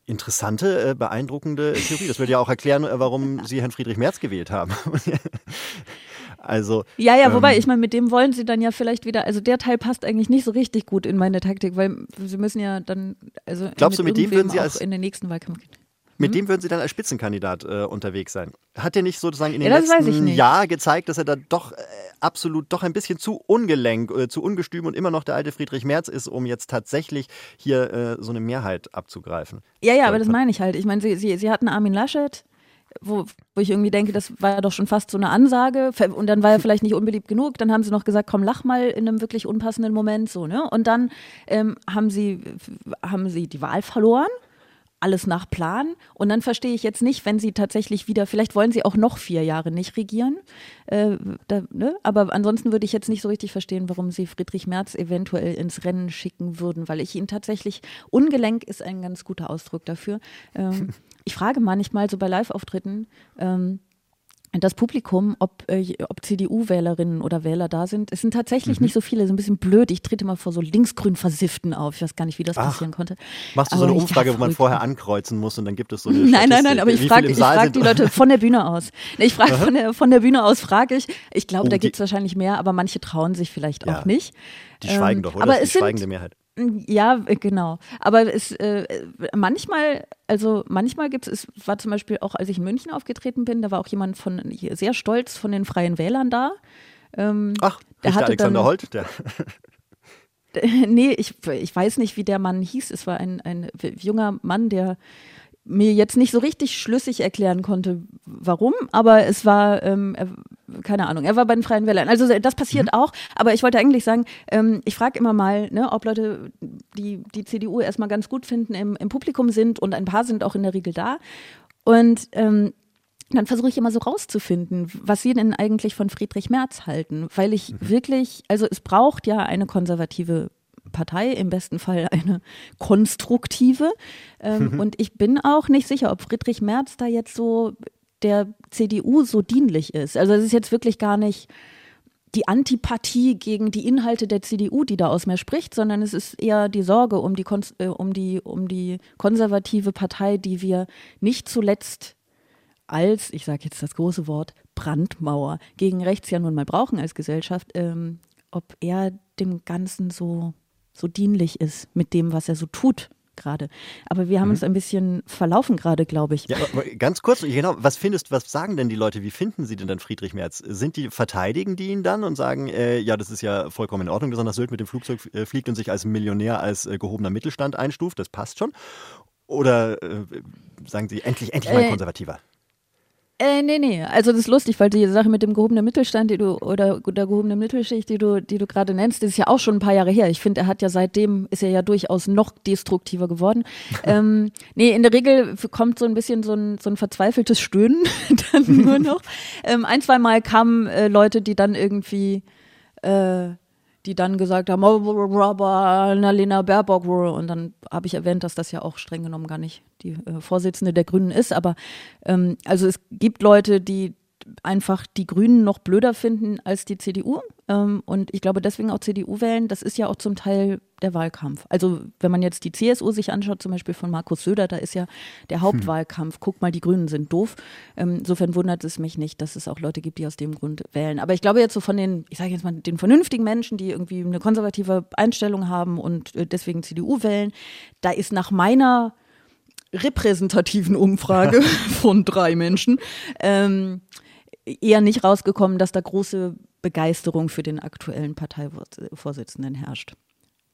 interessante, äh, beeindruckende Theorie. Das würde ja auch erklären, warum Sie Herrn Friedrich Merz gewählt haben. Also ja, ja, wobei ähm, ich meine, mit dem wollen sie dann ja vielleicht wieder. Also der Teil passt eigentlich nicht so richtig gut in meine Taktik, weil sie müssen ja dann also glaubst du, mit dem würden sie als in den nächsten Wahlkampf gehen? Mit hm? dem würden Sie dann als Spitzenkandidat äh, unterwegs sein. Hat er nicht sozusagen in den ja, letzten Jahren gezeigt, dass er da doch äh, absolut doch ein bisschen zu ungelenk, äh, zu ungestüm und immer noch der alte Friedrich Merz ist, um jetzt tatsächlich hier äh, so eine Mehrheit abzugreifen? Ja, ja, aber das meine ich halt. Ich meine, Sie, Sie, Sie hatten Armin Laschet, wo, wo ich irgendwie denke, das war ja doch schon fast so eine Ansage und dann war er vielleicht nicht unbeliebt genug. Dann haben sie noch gesagt, komm, lach mal in einem wirklich unpassenden Moment so, ne? Und dann ähm, haben sie haben sie die Wahl verloren alles nach Plan. Und dann verstehe ich jetzt nicht, wenn sie tatsächlich wieder, vielleicht wollen sie auch noch vier Jahre nicht regieren. Äh, da, ne? Aber ansonsten würde ich jetzt nicht so richtig verstehen, warum sie Friedrich Merz eventuell ins Rennen schicken würden, weil ich ihn tatsächlich, ungelenk ist ein ganz guter Ausdruck dafür. Ähm, ich frage manchmal so bei Live-Auftritten, ähm, das Publikum, ob, äh, ob CDU-Wählerinnen oder Wähler da sind. Es sind tatsächlich mhm. nicht so viele, so ein bisschen blöd. Ich trete mal vor so linksgrün Versifften auf. Ich weiß gar nicht, wie das Ach, passieren konnte. Machst du aber so eine Umfrage, wo man vorher ankreuzen muss und dann gibt es so eine Nein, nein, nein, aber ich frage frag die Leute von der Bühne aus. Ich frage von der, von der Bühne aus, frage ich. Ich glaube, oh, da gibt es wahrscheinlich mehr, aber manche trauen sich vielleicht ja. auch nicht. Die schweigen ähm, doch, oder? Aber es die schweigende Mehrheit. Ja, äh, genau. Aber es äh, manchmal, also manchmal gibt es, es war zum Beispiel auch, als ich in München aufgetreten bin, da war auch jemand von sehr stolz von den Freien Wählern da. Ähm, Ach, der hatte Alexander dann, Holt, der. nee, ich, ich weiß nicht, wie der Mann hieß. Es war ein, ein junger Mann, der mir jetzt nicht so richtig schlüssig erklären konnte, warum, aber es war, ähm, keine Ahnung, er war bei den Freien Wählern. Also das passiert mhm. auch, aber ich wollte eigentlich sagen, ähm, ich frage immer mal, ne, ob Leute, die die CDU erstmal ganz gut finden, im, im Publikum sind und ein paar sind auch in der Regel da. Und ähm, dann versuche ich immer so rauszufinden, was sie denn eigentlich von Friedrich Merz halten, weil ich mhm. wirklich, also es braucht ja eine konservative Partei, im besten Fall eine konstruktive. Ähm, mhm. Und ich bin auch nicht sicher, ob Friedrich Merz da jetzt so der CDU so dienlich ist. Also es ist jetzt wirklich gar nicht die Antipathie gegen die Inhalte der CDU, die da aus mir spricht, sondern es ist eher die Sorge um die, äh, um die, um die konservative Partei, die wir nicht zuletzt als, ich sage jetzt das große Wort, Brandmauer gegen rechts ja nun mal brauchen als Gesellschaft, ähm, ob er dem Ganzen so so dienlich ist mit dem, was er so tut gerade. Aber wir haben mhm. uns ein bisschen verlaufen gerade, glaube ich. Ja, ganz kurz, genau, was findest, was sagen denn die Leute, wie finden sie denn dann Friedrich Merz? Sind die, verteidigen die ihn dann und sagen, äh, ja, das ist ja vollkommen in Ordnung, dass er nach Sylt mit dem Flugzeug äh, fliegt und sich als Millionär, als äh, gehobener Mittelstand einstuft, das passt schon? Oder äh, sagen sie, endlich, endlich mal äh, Konservativer? Äh, nee, nee. Also das ist lustig, weil die Sache mit dem gehobenen Mittelstand, die du, oder der gehobenen Mittelschicht, die du, die du gerade nennst, das ist ja auch schon ein paar Jahre her. Ich finde, er hat ja seitdem, ist er ja durchaus noch destruktiver geworden. ähm, nee, in der Regel kommt so ein bisschen so ein, so ein verzweifeltes Stöhnen dann nur noch. Ähm, ein, zwei Mal kamen äh, Leute, die dann irgendwie äh, die dann gesagt haben, oh, Annalena Baerbock. Und dann habe ich erwähnt, dass das ja auch streng genommen gar nicht die äh, Vorsitzende der Grünen ist. Aber ähm, also es gibt Leute, die einfach die Grünen noch blöder finden als die CDU. Ähm, und ich glaube, deswegen auch CDU wählen, das ist ja auch zum Teil der Wahlkampf. Also wenn man jetzt die CSU sich anschaut, zum Beispiel von Markus Söder, da ist ja der Hauptwahlkampf, hm. guck mal, die Grünen sind doof. Ähm, insofern wundert es mich nicht, dass es auch Leute gibt, die aus dem Grund wählen. Aber ich glaube jetzt so von den, ich sage jetzt mal, den vernünftigen Menschen, die irgendwie eine konservative Einstellung haben und äh, deswegen CDU wählen, da ist nach meiner repräsentativen Umfrage von drei Menschen ähm, eher nicht rausgekommen, dass da große Begeisterung für den aktuellen Parteivorsitzenden herrscht.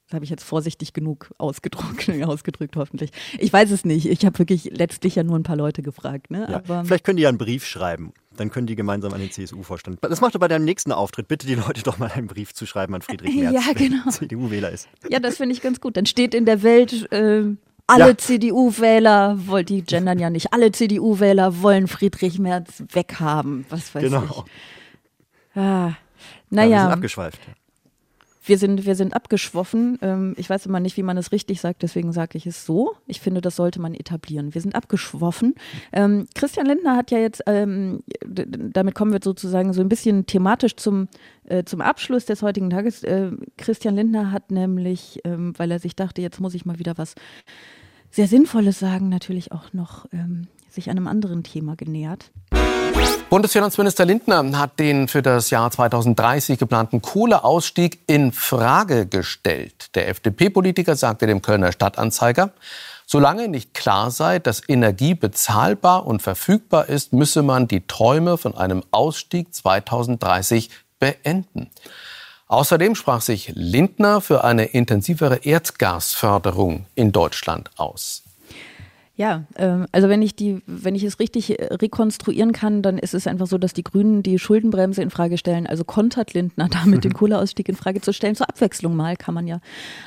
Das habe ich jetzt vorsichtig genug ausgedrückt, ausgedrückt hoffentlich. Ich weiß es nicht. Ich habe wirklich letztlich ja nur ein paar Leute gefragt. Ne? Ja, Aber vielleicht können die ja einen Brief schreiben. Dann können die gemeinsam an den CSU-Vorstand. Das macht bei deinem nächsten Auftritt. Bitte die Leute doch mal einen Brief zu schreiben an Friedrich Merz, ja, genau. CDU-Wähler ist. Ja, das finde ich ganz gut. Dann steht in der Welt, äh, alle ja. CDU-Wähler, die gendern ja nicht, alle CDU-Wähler wollen Friedrich Merz weghaben. Was weiß genau. ich. Ah, naja. Ja, wir sind abgeschweift. Wir sind, wir sind abgeschwoffen. Ähm, ich weiß immer nicht, wie man es richtig sagt, deswegen sage ich es so. Ich finde, das sollte man etablieren. Wir sind abgeschwoffen. Ähm, Christian Lindner hat ja jetzt, ähm, damit kommen wir sozusagen so ein bisschen thematisch zum, äh, zum Abschluss des heutigen Tages. Äh, Christian Lindner hat nämlich, ähm, weil er sich dachte, jetzt muss ich mal wieder was sehr Sinnvolles sagen, natürlich auch noch ähm, sich einem anderen Thema genähert. Bundesfinanzminister Lindner hat den für das Jahr 2030 geplanten Kohleausstieg in Frage gestellt. Der FDP-Politiker sagte dem Kölner Stadtanzeiger, solange nicht klar sei, dass Energie bezahlbar und verfügbar ist, müsse man die Träume von einem Ausstieg 2030 beenden. Außerdem sprach sich Lindner für eine intensivere Erdgasförderung in Deutschland aus. Ja, ähm, also wenn ich die, wenn ich es richtig äh, rekonstruieren kann, dann ist es einfach so, dass die Grünen die Schuldenbremse in Frage stellen. Also kontert Lindner damit den Kohleausstieg in Frage zu stellen. Zur Abwechslung mal kann man ja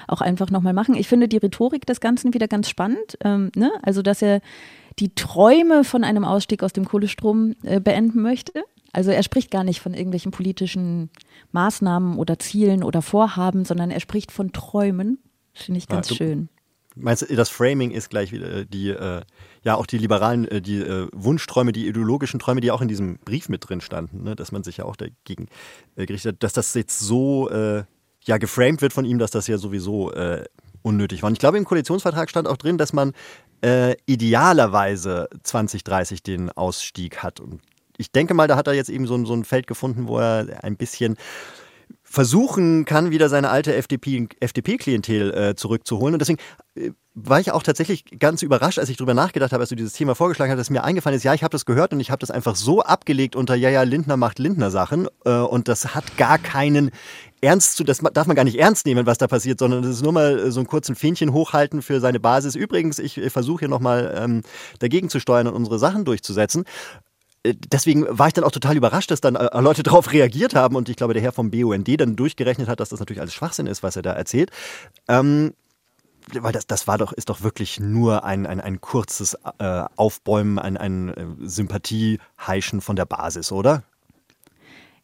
auch einfach nochmal machen. Ich finde die Rhetorik des Ganzen wieder ganz spannend. Ähm, ne? Also dass er die Träume von einem Ausstieg aus dem Kohlestrom äh, beenden möchte. Also er spricht gar nicht von irgendwelchen politischen Maßnahmen oder Zielen oder Vorhaben, sondern er spricht von Träumen. Finde ich ganz ja, schön. Meinst du, das Framing ist gleich wieder äh, die, äh, ja auch die liberalen, äh, die äh, Wunschträume, die ideologischen Träume, die auch in diesem Brief mit drin standen, ne? dass man sich ja auch dagegen äh, gerichtet hat, dass das jetzt so äh, ja geframed wird von ihm, dass das ja sowieso unnötig war. Und ich glaube, im Koalitionsvertrag stand auch drin, dass man idealerweise 2030 den Ausstieg hat. Und ich denke mal, da hat er jetzt eben so so ein Feld gefunden, wo er ein bisschen versuchen kann, wieder seine alte FDP-Klientel äh, zurückzuholen. Und deswegen äh, war ich auch tatsächlich ganz überrascht, als ich darüber nachgedacht habe, als du dieses Thema vorgeschlagen hast, dass mir eingefallen ist, ja, ich habe das gehört und ich habe das einfach so abgelegt unter, ja, ja, Lindner macht Lindner-Sachen äh, und das hat gar keinen ernst zu, das darf man gar nicht ernst nehmen, was da passiert, sondern das ist nur mal äh, so einen kurzen Fähnchen hochhalten für seine Basis. Übrigens, ich versuche hier nochmal ähm, dagegen zu steuern und unsere Sachen durchzusetzen deswegen war ich dann auch total überrascht, dass dann äh, Leute darauf reagiert haben und ich glaube, der Herr vom BUND dann durchgerechnet hat, dass das natürlich alles Schwachsinn ist, was er da erzählt. Ähm, weil das, das war doch, ist doch wirklich nur ein, ein, ein kurzes äh, Aufbäumen, ein, ein äh, Sympathieheischen von der Basis, oder?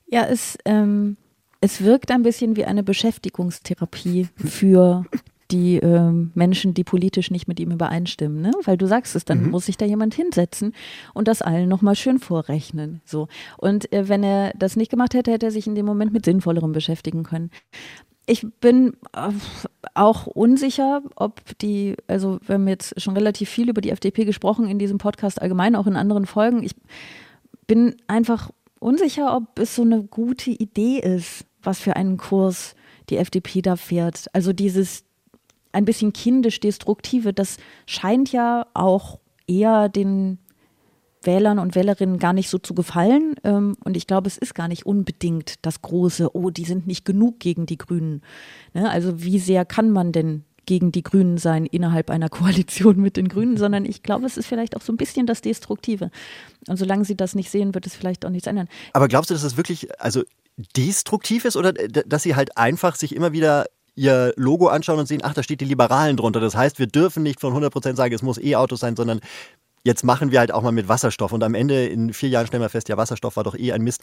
Ja, es, ähm, es wirkt ein bisschen wie eine Beschäftigungstherapie für die äh, Menschen, die politisch nicht mit ihm übereinstimmen, ne? Weil du sagst es, dann mhm. muss sich da jemand hinsetzen und das allen nochmal schön vorrechnen. So. Und äh, wenn er das nicht gemacht hätte, hätte er sich in dem Moment mit Sinnvollerem beschäftigen können. Ich bin äh, auch unsicher, ob die, also wir haben jetzt schon relativ viel über die FDP gesprochen in diesem Podcast, allgemein auch in anderen Folgen. Ich bin einfach unsicher, ob es so eine gute Idee ist, was für einen Kurs die FDP da fährt. Also dieses ein bisschen kindisch Destruktive, das scheint ja auch eher den Wählern und Wählerinnen gar nicht so zu gefallen. Ähm, und ich glaube, es ist gar nicht unbedingt das große, oh, die sind nicht genug gegen die Grünen. Ne? Also wie sehr kann man denn gegen die Grünen sein innerhalb einer Koalition mit den Grünen, sondern ich glaube, es ist vielleicht auch so ein bisschen das Destruktive. Und solange sie das nicht sehen, wird es vielleicht auch nichts ändern. Aber glaubst du, dass das wirklich also destruktiv ist oder dass sie halt einfach sich immer wieder ihr Logo anschauen und sehen, ach, da steht die Liberalen drunter. Das heißt, wir dürfen nicht von 100% sagen, es muss E-Autos sein, sondern jetzt machen wir halt auch mal mit Wasserstoff. Und am Ende in vier Jahren stellen wir fest, ja, Wasserstoff war doch eh ein Mist,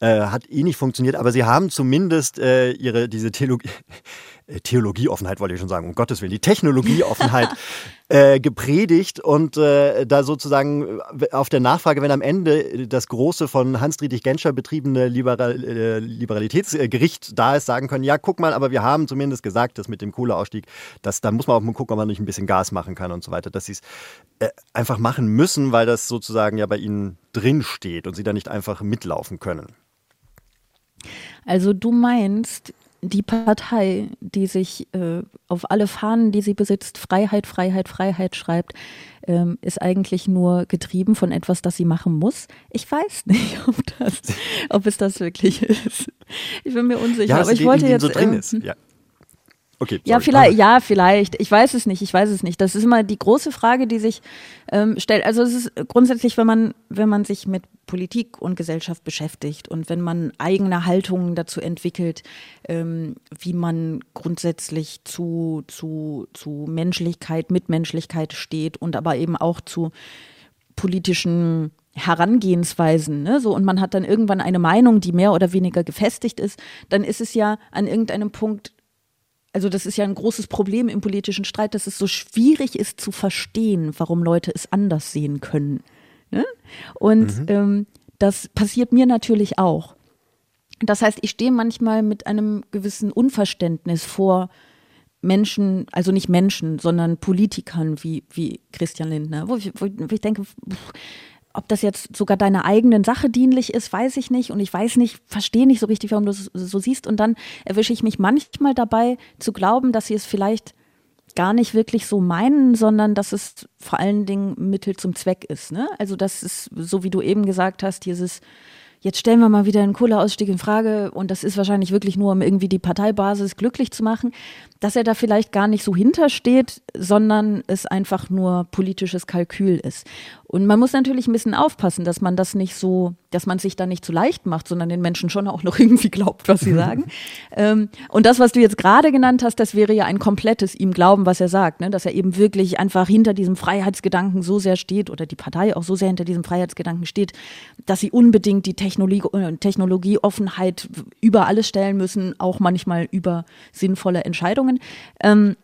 äh, hat eh nicht funktioniert. Aber sie haben zumindest äh, ihre, diese Theologie, Theologieoffenheit wollte ich schon sagen, um Gottes Willen, die Technologieoffenheit äh, gepredigt und äh, da sozusagen äh, auf der Nachfrage, wenn am Ende das große von Hans-Dietrich Genscher betriebene Liberal, äh, Liberalitätsgericht da ist, sagen können, ja, guck mal, aber wir haben zumindest gesagt, dass mit dem Kohleausstieg, dass, da muss man auch mal gucken, ob man nicht ein bisschen Gas machen kann und so weiter, dass sie es äh, einfach machen müssen, weil das sozusagen ja bei ihnen drin steht und sie da nicht einfach mitlaufen können. Also du meinst, die Partei, die sich äh, auf alle Fahnen, die sie besitzt, Freiheit, Freiheit, Freiheit schreibt, ähm, ist eigentlich nur getrieben von etwas, das sie machen muss. Ich weiß nicht, ob, das, ob es das wirklich ist. Ich bin mir unsicher. Ja, aber ich wollte jetzt. So drin ähm, ist. Ja. Okay, ja, vielleicht, ja, vielleicht. Ich weiß es nicht. Ich weiß es nicht. Das ist immer die große Frage, die sich ähm, stellt. Also es ist grundsätzlich, wenn man, wenn man sich mit Politik und Gesellschaft beschäftigt und wenn man eigene Haltungen dazu entwickelt, ähm, wie man grundsätzlich zu, zu, zu Menschlichkeit, Mitmenschlichkeit steht und aber eben auch zu politischen Herangehensweisen, ne? so und man hat dann irgendwann eine Meinung, die mehr oder weniger gefestigt ist, dann ist es ja an irgendeinem Punkt also das ist ja ein großes Problem im politischen Streit, dass es so schwierig ist zu verstehen, warum Leute es anders sehen können. Ne? Und mhm. ähm, das passiert mir natürlich auch. Das heißt, ich stehe manchmal mit einem gewissen Unverständnis vor Menschen, also nicht Menschen, sondern Politikern wie, wie Christian Lindner, wo ich, wo ich denke, pff, ob das jetzt sogar deiner eigenen Sache dienlich ist, weiß ich nicht. Und ich weiß nicht, verstehe nicht so richtig, warum du es so siehst. Und dann erwische ich mich manchmal dabei, zu glauben, dass sie es vielleicht gar nicht wirklich so meinen, sondern dass es vor allen Dingen Mittel zum Zweck ist. Ne? Also das ist, so wie du eben gesagt hast, dieses jetzt stellen wir mal wieder einen Kohleausstieg in Frage und das ist wahrscheinlich wirklich nur, um irgendwie die Parteibasis glücklich zu machen, dass er da vielleicht gar nicht so hintersteht, sondern es einfach nur politisches Kalkül ist. Und man muss natürlich ein bisschen aufpassen, dass man das nicht so, dass man sich da nicht zu leicht macht, sondern den Menschen schon auch noch irgendwie glaubt, was sie sagen. ähm, und das, was du jetzt gerade genannt hast, das wäre ja ein komplettes ihm glauben, was er sagt, ne? dass er eben wirklich einfach hinter diesem Freiheitsgedanken so sehr steht oder die Partei auch so sehr hinter diesem Freiheitsgedanken steht, dass sie unbedingt die Technologie, äh, Technologieoffenheit über alles stellen müssen, auch manchmal über sinnvolle Entscheidungen. Ähm,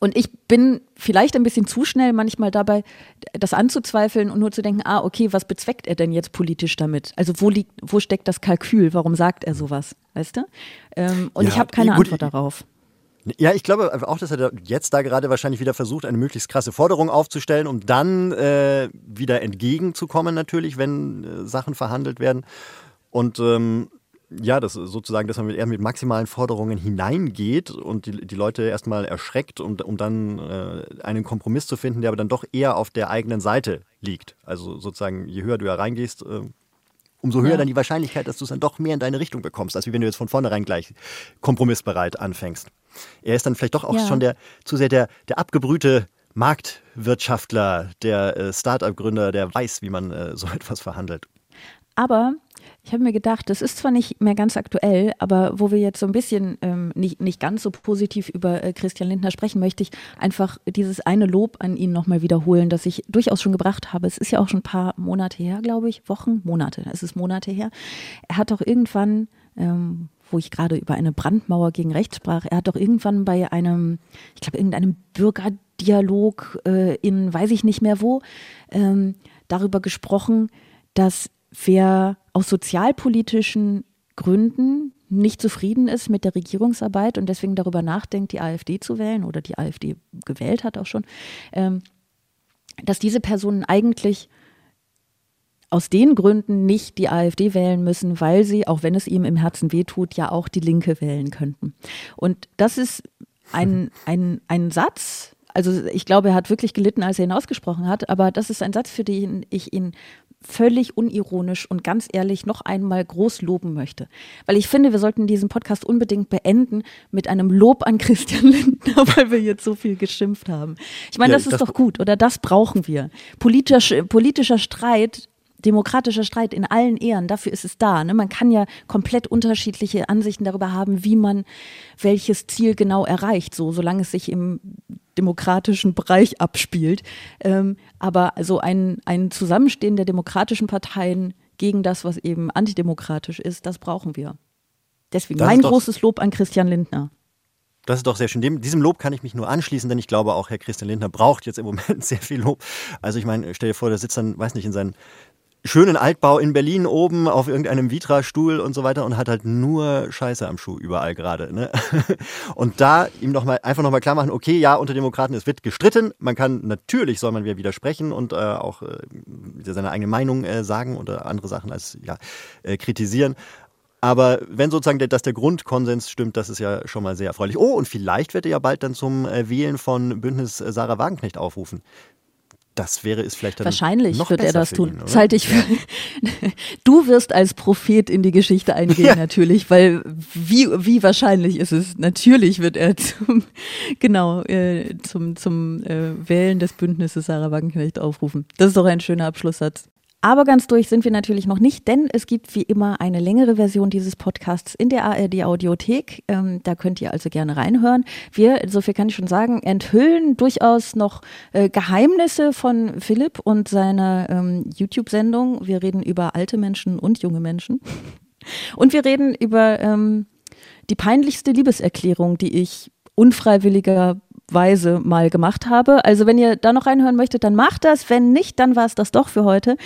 und ich bin vielleicht ein bisschen zu schnell manchmal dabei, das anzuzweifeln und nur zu denken, ah, okay, was bezweckt er denn jetzt politisch damit? Also wo liegt, wo steckt das Kalkül? Warum sagt er sowas? Weißt du? Ähm, und ja, ich habe keine gut, Antwort darauf. Ja, ich glaube auch, dass er jetzt da gerade wahrscheinlich wieder versucht, eine möglichst krasse Forderung aufzustellen, um dann äh, wieder entgegenzukommen, natürlich, wenn äh, Sachen verhandelt werden. Und ähm, ja, das sozusagen, dass man eher mit maximalen Forderungen hineingeht und die, die Leute erstmal erschreckt, um, um dann äh, einen Kompromiss zu finden, der aber dann doch eher auf der eigenen Seite liegt. Also sozusagen, je höher du hereingehst, äh, umso höher Ja. dann die Wahrscheinlichkeit, dass du es dann doch mehr in deine Richtung bekommst, als wie wenn du jetzt von vornherein gleich kompromissbereit anfängst. Er ist dann vielleicht doch auch Ja. schon der zu sehr der, der abgebrühte Marktwirtschaftler, der äh, Start-up-Gründer, der weiß, wie man äh, so etwas verhandelt. Aber ich habe mir gedacht, das ist zwar nicht mehr ganz aktuell, aber wo wir jetzt so ein bisschen ähm, nicht, nicht ganz so positiv über äh, Christian Lindner sprechen, möchte ich einfach dieses eine Lob an ihn nochmal wiederholen, das ich durchaus schon gebracht habe. Es ist ja auch schon ein paar Monate her, glaube ich, Wochen, Monate, es ist Monate her. Er hat doch irgendwann, ähm, wo ich gerade über eine Brandmauer gegen rechts sprach, er hat doch irgendwann bei einem, ich glaube, irgendeinem Bürgerdialog äh, in weiß ich nicht mehr wo, ähm, darüber gesprochen, dass wer aus sozialpolitischen Gründen nicht zufrieden ist mit der Regierungsarbeit und deswegen darüber nachdenkt, die AfD zu wählen oder die AfD gewählt hat auch schon, ähm, dass diese Personen eigentlich aus den Gründen nicht die AfD wählen müssen, weil sie, auch wenn es ihm im Herzen wehtut, ja auch die Linke wählen könnten. Und das ist ein, ein, ein Satz, also ich glaube, er hat wirklich gelitten, als er ihn ausgesprochen hat, aber das ist ein Satz, für den ich ihn völlig unironisch und ganz ehrlich noch einmal groß loben möchte. Weil ich finde, wir sollten diesen Podcast unbedingt beenden mit einem Lob an Christian Lindner, weil wir jetzt so viel geschimpft haben. Ich meine, Ja, das ist das- doch gut, oder das brauchen wir. Politisch, politischer Streit demokratischer Streit in allen Ehren, dafür ist es da. Ne? Man kann ja komplett unterschiedliche Ansichten darüber haben, wie man welches Ziel genau erreicht, so solange es sich im demokratischen Bereich abspielt. Ähm, aber also ein, ein Zusammenstehen der demokratischen Parteien gegen das, was eben antidemokratisch ist, das brauchen wir. Deswegen Das mein großes Lob an Christian Lindner. Das ist doch sehr schön. Dem, diesem Lob kann ich mich nur anschließen, denn ich glaube auch, Herr Christian Lindner braucht jetzt im Moment sehr viel Lob. Also ich meine, stell dir vor, der sitzt dann, weiß nicht, in seinem schönen Altbau in Berlin oben auf irgendeinem Vitra-Stuhl und so weiter und hat halt nur Scheiße am Schuh überall gerade. Ne? Und da ihm noch mal, einfach nochmal klar machen, okay, ja, unter Demokraten, es wird gestritten. Man kann, natürlich soll man wieder widersprechen und äh, auch äh, seine eigene Meinung äh, sagen oder andere Sachen als ja, äh, kritisieren. Aber wenn sozusagen der, dass der Grundkonsens stimmt, das ist ja schon mal sehr erfreulich. Oh, und vielleicht wird er ja bald dann zum äh, Wählen von Bündnis äh, Sarah Wagenknecht aufrufen. Das wäre es vielleicht dann Wahrscheinlich noch wird er das tun. ihn, das halte ich für. Du wirst als Prophet in die Geschichte eingehen, Ja. natürlich, weil wie, wie wahrscheinlich ist es? Natürlich wird er zum, genau, äh, zum, zum äh, Wählen des Bündnisses Sarah Wagenknecht aufrufen. Das ist doch ein schöner Abschlusssatz. Aber ganz durch sind wir natürlich noch nicht, denn es gibt wie immer eine längere Version dieses Podcasts in der ARD Audiothek. Ähm, da könnt ihr also gerne reinhören. Wir, so viel kann ich schon sagen, enthüllen durchaus noch äh, Geheimnisse von Philipp und seiner ähm, YouTube-Sendung. Wir reden über alte Menschen und junge Menschen. Und wir reden über ähm, die peinlichste Liebeserklärung, die ich unfreiwilligerweise mal gemacht habe. Also wenn ihr da noch reinhören möchtet, dann macht das. Wenn nicht, dann war es das doch für heute.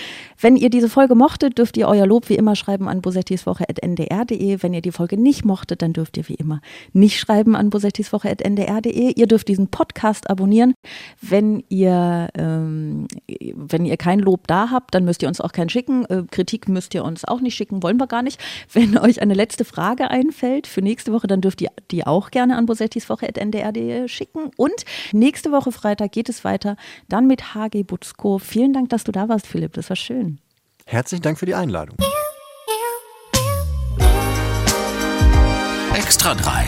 Wenn ihr diese Folge mochtet, dürft ihr euer Lob wie immer schreiben an bosettiswoche.ndr.de. Wenn ihr die Folge nicht mochtet, dann dürft ihr wie immer nicht schreiben an bosettiswoche.ndr.de. Ihr dürft diesen Podcast abonnieren. Wenn ihr, ähm, wenn ihr kein Lob da habt, dann müsst ihr uns auch keinen schicken. Äh, Kritik müsst ihr uns auch nicht schicken, wollen wir gar nicht. Wenn euch eine letzte Frage einfällt für nächste Woche, dann dürft ihr die auch gerne an bosettiswoche.ndr.de schicken. Und nächste Woche Freitag geht es weiter, dann mit HG Butzko. Vielen Dank, dass du da warst, Philipp. Das war schön. Herzlichen Dank für die Einladung. Extra 3.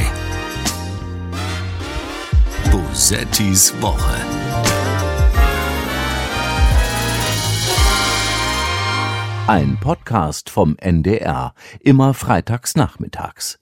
Bosettis Woche. Ein Podcast vom NDR, immer freitags nachmittags.